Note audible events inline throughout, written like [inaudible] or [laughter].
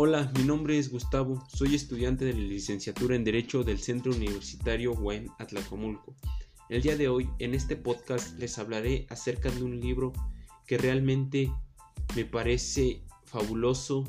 Hola, mi nombre es Gustavo, soy estudiante de la licenciatura en Derecho del Centro Universitario UAM Atlacomulco. El día de hoy, en este podcast, les hablaré acerca de un libro que realmente me parece fabuloso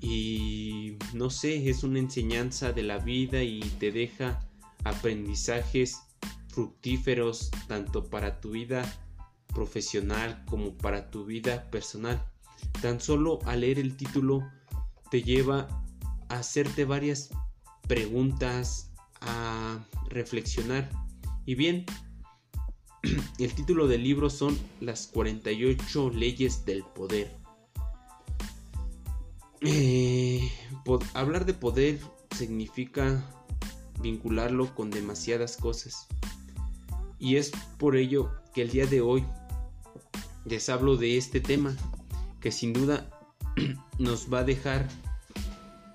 y no sé, es una enseñanza de la vida y te deja aprendizajes fructíferos tanto para tu vida profesional como para tu vida personal. Tan solo al leer el título te lleva a hacerte varias preguntas, a reflexionar. Y bien, [clears throat] el título del libro son Las 48 leyes del poder. Eh, hablar de poder significa vincularlo con demasiadas cosas. Y es por ello que el día de hoy les hablo de este tema que sin duda [clears throat] nos va a dejar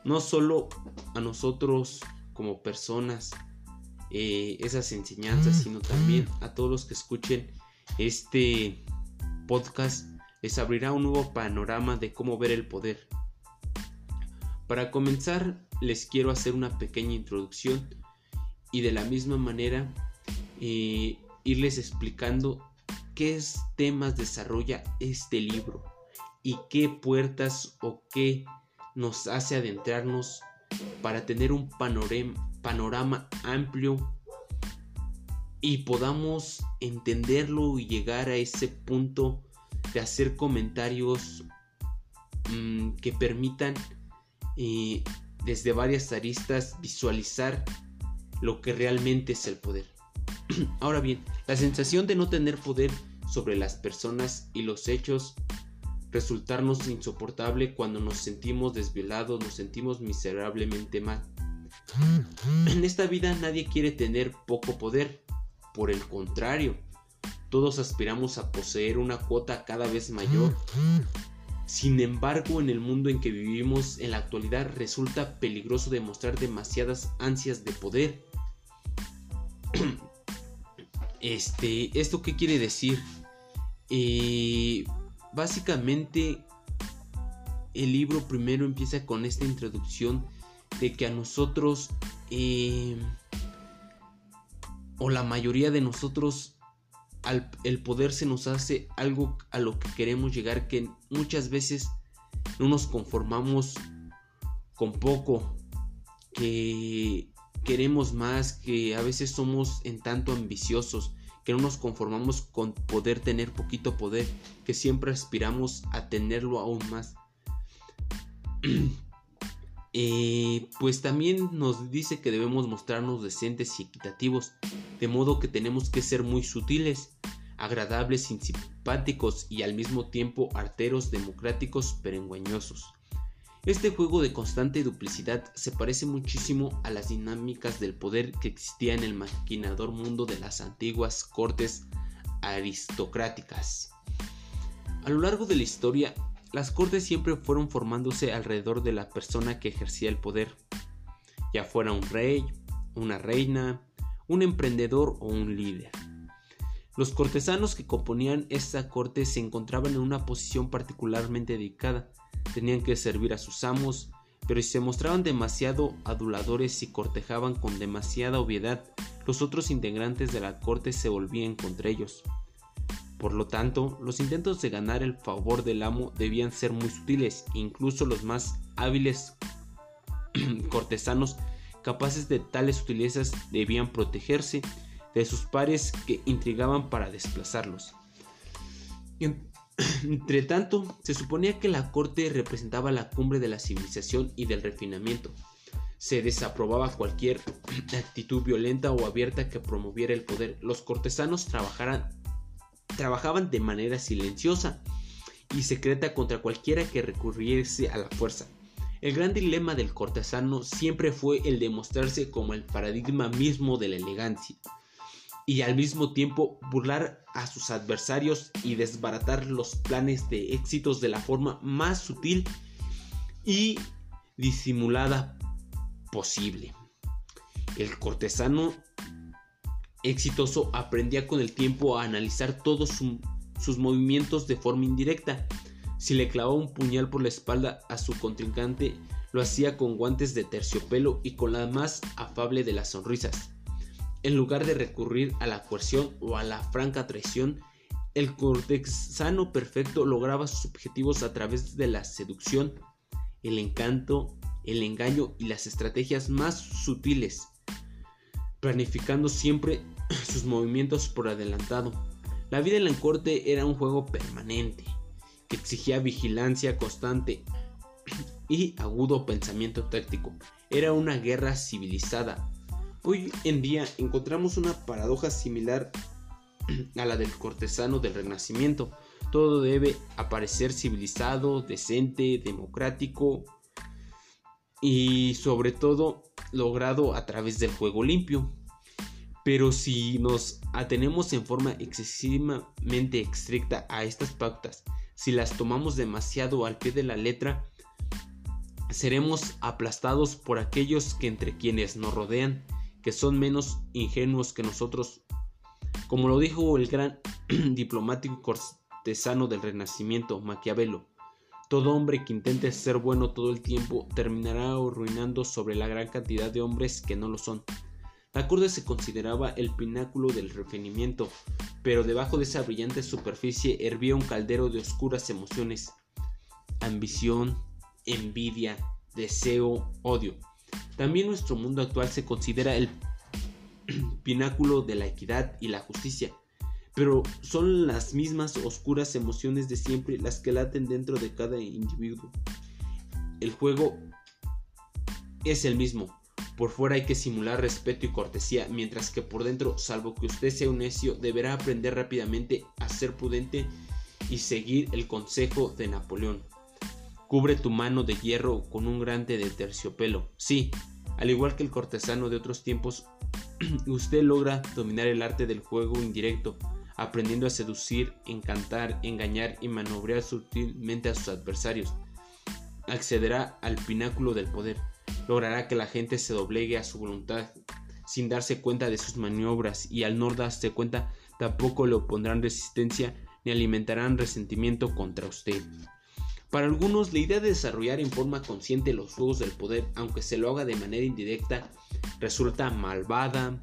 no solo a nosotros como personas eh, esas enseñanzas, sino también a todos los que escuchen este podcast, les abrirá un nuevo panorama de cómo ver el poder. Para comenzar, les quiero hacer una pequeña introducción y de la misma manera eh, irles explicando qué temas desarrolla este libro y qué puertas o qué nos hace adentrarnos para tener un panorama, amplio y podamos entenderlo y llegar a ese punto de hacer comentarios mm, que permitan eh, desde varias aristas visualizar lo que realmente es el poder. [clears throat] Ahora bien, la sensación de no tener poder sobre las personas y los hechos resultarnos insoportable cuando nos sentimos desvelados, nos sentimos miserablemente mal. En esta vida nadie quiere tener poco poder, por el contrario, todos aspiramos a poseer una cuota cada vez mayor. Sin embargo, en el mundo en que vivimos en la actualidad resulta peligroso demostrar demasiadas ansias de poder. [clears throat] Este, ¿esto qué quiere decir? Eh, básicamente el libro primero empieza con esta introducción de que a nosotros eh, o la mayoría de nosotros el poder se nos hace algo a lo que queremos llegar que muchas veces no nos conformamos con poco que queremos más que a veces somos en tanto ambiciosos que no nos conformamos con poder tener poquito poder, que siempre aspiramos a tenerlo aún más. [clears throat] Eh, pues también nos dice que debemos mostrarnos decentes y equitativos, de modo que tenemos que ser muy sutiles, agradables, simpáticos y al mismo tiempo arteros, democráticos, pero. Este juego de constante duplicidad se parece muchísimo a las dinámicas del poder que existía en el maquinador mundo de las antiguas cortes aristocráticas. A lo largo de la historia, las cortes siempre fueron formándose alrededor de la persona que ejercía el poder, ya fuera un rey, una reina, un emprendedor o un líder. Los cortesanos que componían esta corte se encontraban en una posición particularmente dedicada, tenían que servir a sus amos, pero si se mostraban demasiado aduladores y cortejaban con demasiada obviedad, los otros integrantes de la corte se volvían contra ellos. Por lo tanto, los intentos de ganar el favor del amo debían ser muy sutiles, incluso los más hábiles [clears throat] cortesanos capaces de tales sutilezas debían protegerse de sus pares que intrigaban para desplazarlos. [clears throat] Entre tanto, se suponía que la corte representaba la cumbre de la civilización y del refinamiento. Se desaprobaba cualquier [clears throat] actitud violenta o abierta que promoviera el poder. Los cortesanos trabajaban de manera silenciosa y secreta contra cualquiera que recurriese a la fuerza. El gran dilema del cortesano siempre fue el de mostrarse como el paradigma mismo de la elegancia y al mismo tiempo burlar a sus adversarios y desbaratar los planes de éxitos de la forma más sutil y disimulada posible. El cortesano exitoso aprendía con el tiempo a analizar todos sus movimientos de forma indirecta, Si le clavaba un puñal por la espalda a su contrincante, lo hacía con guantes de terciopelo y con la más afable de las sonrisas. En lugar de recurrir a la coerción o a la franca traición, el cortexano perfecto lograba sus objetivos a través de la seducción, el encanto, el engaño y las estrategias más sutiles, planificando siempre [clears throat] sus movimientos por adelantado. La vida en la corte era un juego permanente, que exigía vigilancia constante [clears throat] y agudo pensamiento táctico. Era una guerra civilizada. Hoy en día encontramos una paradoja similar [clears throat] a la del cortesano del Renacimiento. Todo debe aparecer civilizado, decente, democrático y sobre todo logrado a través del juego limpio. Pero si nos atenemos en forma excesivamente estricta a estas pautas, si las tomamos demasiado al pie de la letra, seremos aplastados por aquellos que entre quienes nos rodean, que son menos ingenuos que nosotros como lo dijo el gran [clears throat] diplomático cortesano del Renacimiento, Maquiavelo, todo hombre que intente ser bueno todo el tiempo terminará arruinando sobre la gran cantidad de hombres que no lo son. La corte se consideraba el pináculo del refinamiento, pero debajo de esa brillante superficie hervía un caldero de oscuras emociones, ambición, envidia, deseo, odio. También nuestro mundo actual se considera el [clears throat] pináculo de la equidad y la justicia. Pero son las mismas oscuras emociones de siempre las que laten dentro de cada individuo. El juego es el mismo. Por fuera hay que simular respeto y cortesía, mientras que por dentro, salvo que usted sea un necio, deberá aprender rápidamente a ser prudente y seguir el consejo de Napoleón. Cubre tu mano de hierro con un grande de terciopelo. Sí, al igual que el cortesano de otros tiempos, [clears throat] usted logra dominar el arte del juego indirecto, aprendiendo a seducir, encantar, engañar y maniobrar sutilmente a sus adversarios. Accederá al pináculo del poder, logrará que la gente se doblegue a su voluntad sin darse cuenta de sus maniobras y al no darse cuenta tampoco le opondrán resistencia ni alimentarán resentimiento contra usted. Para algunos, la idea de desarrollar en forma consciente los juegos del poder, aunque se lo haga de manera indirecta, resulta malvada,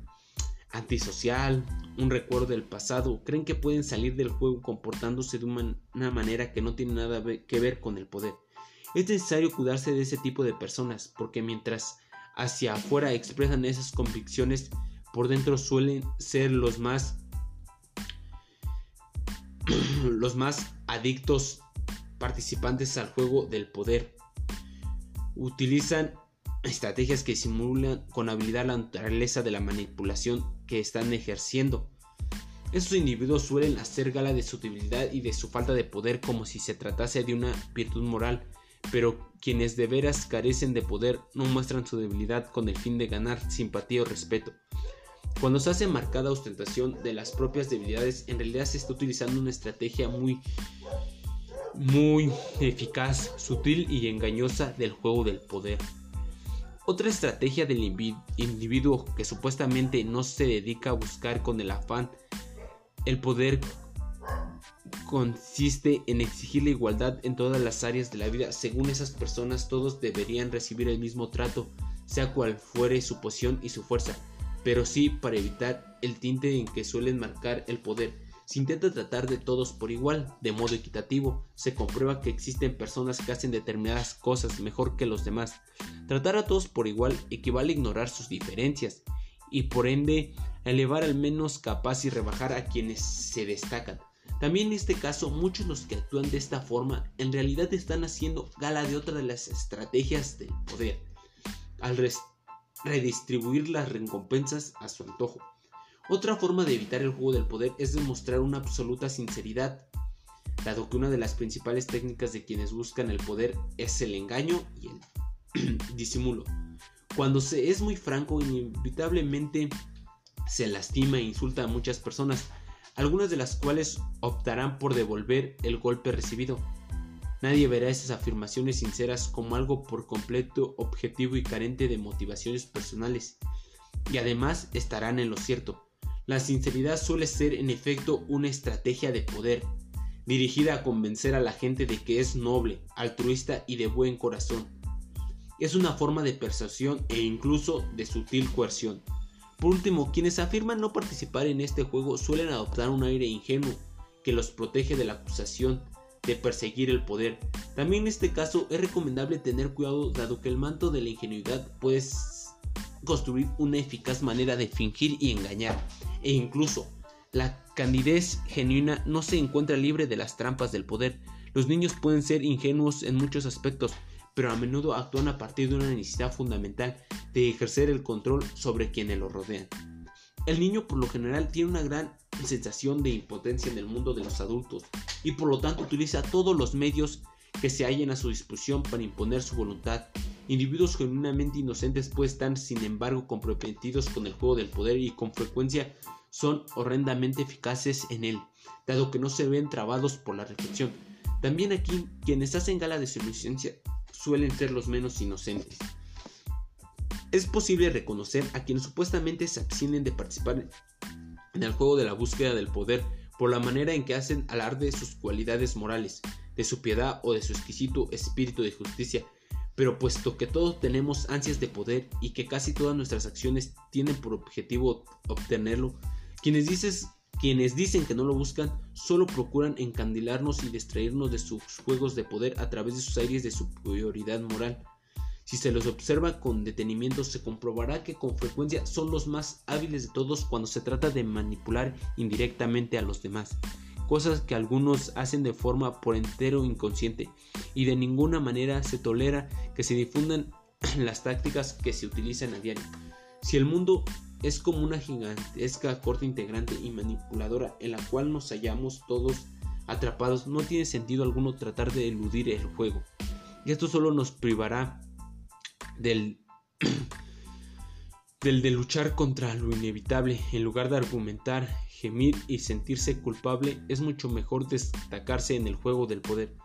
antisocial, un recuerdo del pasado. Creen que pueden salir del juego comportándose de una manera que no tiene nada que ver con el poder. Es necesario cuidarse de ese tipo de personas, porque mientras hacia afuera expresan esas convicciones, por dentro suelen ser los más [clears throat] los más adictos participantes al juego del poder. Utilizan estrategias que simulan con habilidad la naturaleza de la manipulación que están ejerciendo. Estos individuos suelen hacer gala de su debilidad y de su falta de poder como si se tratase de una virtud moral, pero quienes de veras carecen de poder no muestran su debilidad con el fin de ganar simpatía o respeto. Cuando se hace marcada ostentación de las propias debilidades, en realidad se está utilizando una estrategia muy muy eficaz, sutil y engañosa del juego del poder. Otra estrategia del individuo que supuestamente no se dedica a buscar con el afán el poder consiste en exigir la igualdad en todas las áreas de la vida. Según esas personas todos deberían recibir el mismo trato, sea cual fuere su posición y su fuerza, pero sí para evitar el tinte en que suelen marcar el poder se intenta tratar de todos por igual, de modo equitativo. Se comprueba que existen personas que hacen determinadas cosas mejor que los demás. Tratar a todos por igual equivale a ignorar sus diferencias y por ende elevar al menos capaz y rebajar a quienes se destacan. También en este caso, muchos los que actúan de esta forma en realidad están haciendo gala de otra de las estrategias del poder, al redistribuir las recompensas a su antojo. Otra forma de evitar el juego del poder es demostrar una absoluta sinceridad, dado que una de las principales técnicas de quienes buscan el poder es el engaño y el [clears throat] disimulo. Cuando se es muy franco, inevitablemente se lastima e insulta a muchas personas, algunas de las cuales optarán por devolver el golpe recibido. Nadie verá esas afirmaciones sinceras como algo por completo objetivo y carente de motivaciones personales, y además estarán en lo cierto. La sinceridad suele ser en efecto una estrategia de poder. dirigida a convencer a la gente de que es noble, altruista y de buen corazón. Es una forma de persuasión e incluso de sutil coerción. Por último, quienes afirman no participar en este juego suelen adoptar un aire ingenuo que los protege de la acusación de perseguir el poder. También en este caso es recomendable tener cuidado dado que el manto de la ingenuidad puede construir una eficaz manera de fingir y engañar e incluso la candidez genuina no se encuentra libre de las trampas del poder. Los niños pueden ser ingenuos en muchos aspectos, pero a menudo actúan a partir de una necesidad fundamental de ejercer el control sobre quienes lo rodean. El niño por lo general tiene una gran sensación de impotencia en el mundo de los adultos y por lo tanto utiliza todos los medios que se hallen a su disposición para imponer su voluntad. Individuos genuinamente inocentes pueden estar sin embargo comprometidos con el juego del poder y con frecuencia son horrendamente eficaces en él, dado que no se ven trabados por la reflexión. También aquí, quienes hacen gala de su inocencia suelen ser los menos inocentes. Es posible reconocer a quienes supuestamente se abstienen de participar en el juego de la búsqueda del poder por la manera en que hacen alarde de sus cualidades morales, de su piedad o de su exquisito espíritu de justicia, pero puesto que todos tenemos ansias de poder y que casi todas nuestras acciones tienen por objetivo obtenerlo, quienes, dicen que no lo buscan solo procuran encandilarnos y distraernos de sus juegos de poder a través de sus aires de superioridad moral. Si se los observa con detenimiento se comprobará que con frecuencia son los más hábiles de todos cuando se trata de manipular indirectamente a los demás, cosas que algunos hacen de forma por entero inconsciente y de ninguna manera se tolera que se difundan [clears throat] las tácticas que se utilizan a diario. Si el mundo es como una gigantesca corte integrante y manipuladora en la cual nos hallamos todos atrapados. No tiene sentido alguno tratar de eludir el juego. Y esto solo nos privará del, [clears throat] del de luchar contra lo inevitable. En lugar de argumentar, gemir y sentirse culpable, es mucho mejor destacarse en el juego del poder.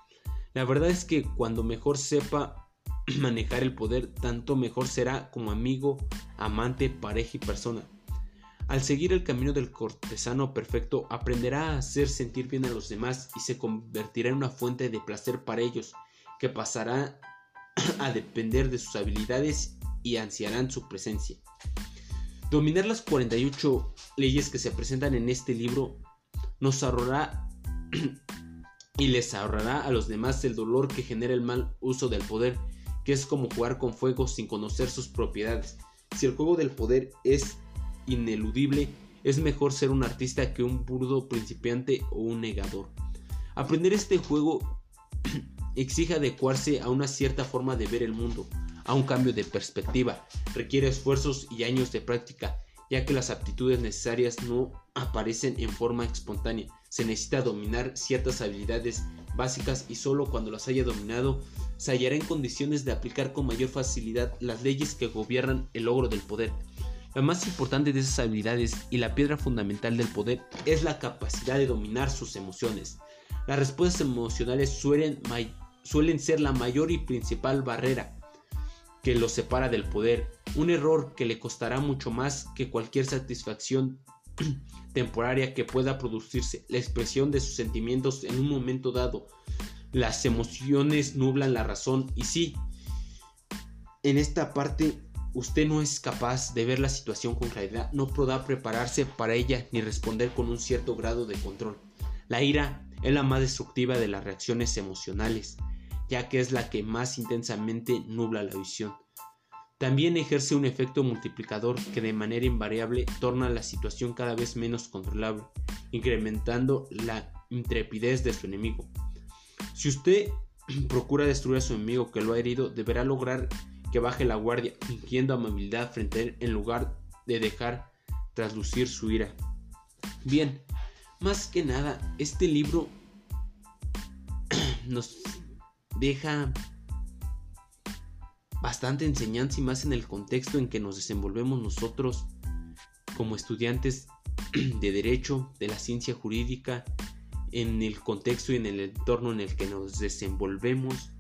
La verdad es que cuando mejor sepa [clears throat] manejar el poder, tanto mejor será como amigo, amante, pareja y persona. Al seguir el camino del cortesano perfecto, aprenderá a hacer sentir bien a los demás y se convertirá en una fuente de placer para ellos, que pasará [clears throat] a depender de sus habilidades y ansiarán su presencia. Dominar las 48 leyes que se presentan en este libro nos ahorrará [clears throat] y les ahorrará a los demás el dolor que genera el mal uso del poder que es como jugar con fuego sin conocer sus propiedades. Si el juego del poder es ineludible, es mejor ser un artista que un burdo principiante o un negador. Aprender este juego [clears throat] exige adecuarse a una cierta forma de ver el mundo, a un cambio de perspectiva, requiere esfuerzos y años de práctica, ya que las aptitudes necesarias no aparecen en forma espontánea. Se necesita dominar ciertas habilidades básicas y solo cuando las haya dominado se hallará en condiciones de aplicar con mayor facilidad las leyes que gobiernan el logro del poder. La más importante de esas habilidades y la piedra fundamental del poder es la capacidad de dominar sus emociones. Las respuestas emocionales suelen, suelen ser la mayor y principal barrera que los separa del poder, un error que le costará mucho más que cualquier satisfacción [clears throat] temporaria que pueda producirse, la expresión de sus sentimientos en un momento dado, las emociones nublan la razón y sí, en esta parte usted no es capaz de ver la situación con claridad, no podrá prepararse para ella ni responder con un cierto grado de control. La ira es la más destructiva de las reacciones emocionales, ya que es la que más intensamente nubla la visión. También ejerce un efecto multiplicador que de manera invariable torna la situación cada vez menos controlable, incrementando la intrepidez de su enemigo. Si usted [clears throat] procura destruir a su enemigo que lo ha herido, deberá lograr que baje la guardia, fingiendo amabilidad frente a él en lugar de dejar traslucir su ira. Bien, más que nada, este libro [clears throat] nos deja bastante enseñanza y más en el contexto en que nos desenvolvemos nosotros como estudiantes [clears throat] de derecho, de la ciencia jurídica en el contexto y en el entorno en el que nos desenvolvemos.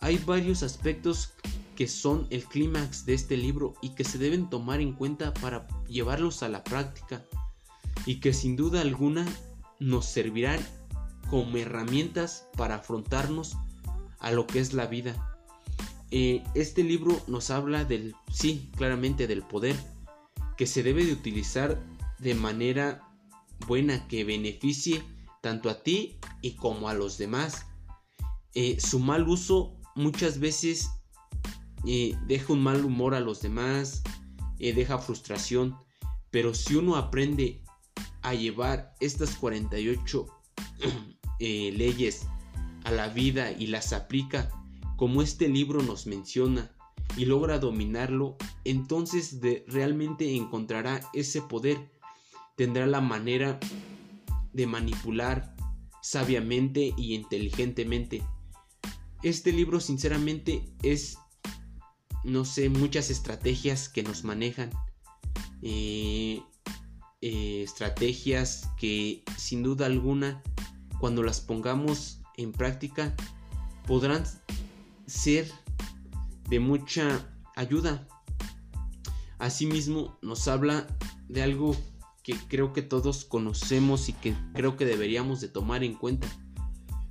Hay varios aspectos que son el clímax de este libro y que se deben tomar en cuenta para llevarlos a la práctica y que sin duda alguna nos servirán como herramientas para afrontarnos a lo que es la vida. Eh, este libro nos habla del, sí, claramente del poder, que se debe de utilizar de manera buena, que beneficie tanto a ti y como a los demás. Eh, su mal uso muchas veces eh, deja un mal humor a los demás, deja frustración, pero si uno aprende a llevar estas 48 [clears throat] leyes a la vida y las aplica como este libro nos menciona y logra dominarlo, entonces realmente encontrará ese poder, tendrá la manera de manipular sabiamente y inteligentemente. Este libro sinceramente es, no sé, muchas estrategias que nos manejan. Eh, eh, estrategias que sin duda alguna cuando las pongamos en práctica podrán ser de mucha ayuda. Asimismo nos habla de algo que creo que todos conocemos y que creo que deberíamos de tomar en cuenta.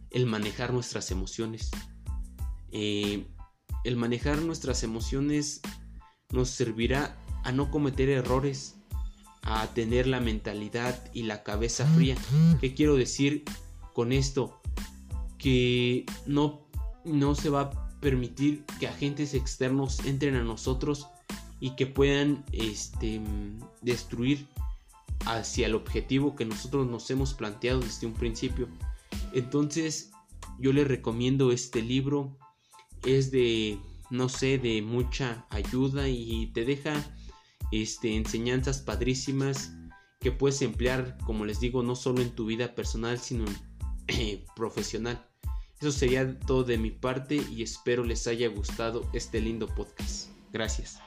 El manejar nuestras emociones. Eh, el manejar nuestras emociones nos servirá a no cometer errores, a tener la mentalidad y la cabeza fría. ¿Qué quiero decir con esto? Que no, no se va a permitir que agentes externos entren a nosotros y que puedan este, destruir hacia el objetivo que nosotros nos hemos planteado desde un principio. Entonces yo les recomiendo este libro. Es de, no sé, de mucha ayuda y te deja este, enseñanzas padrísimas que puedes emplear, como les digo, no solo en tu vida personal, sino en, profesional. Eso sería todo de mi parte y espero les haya gustado este lindo podcast. Gracias.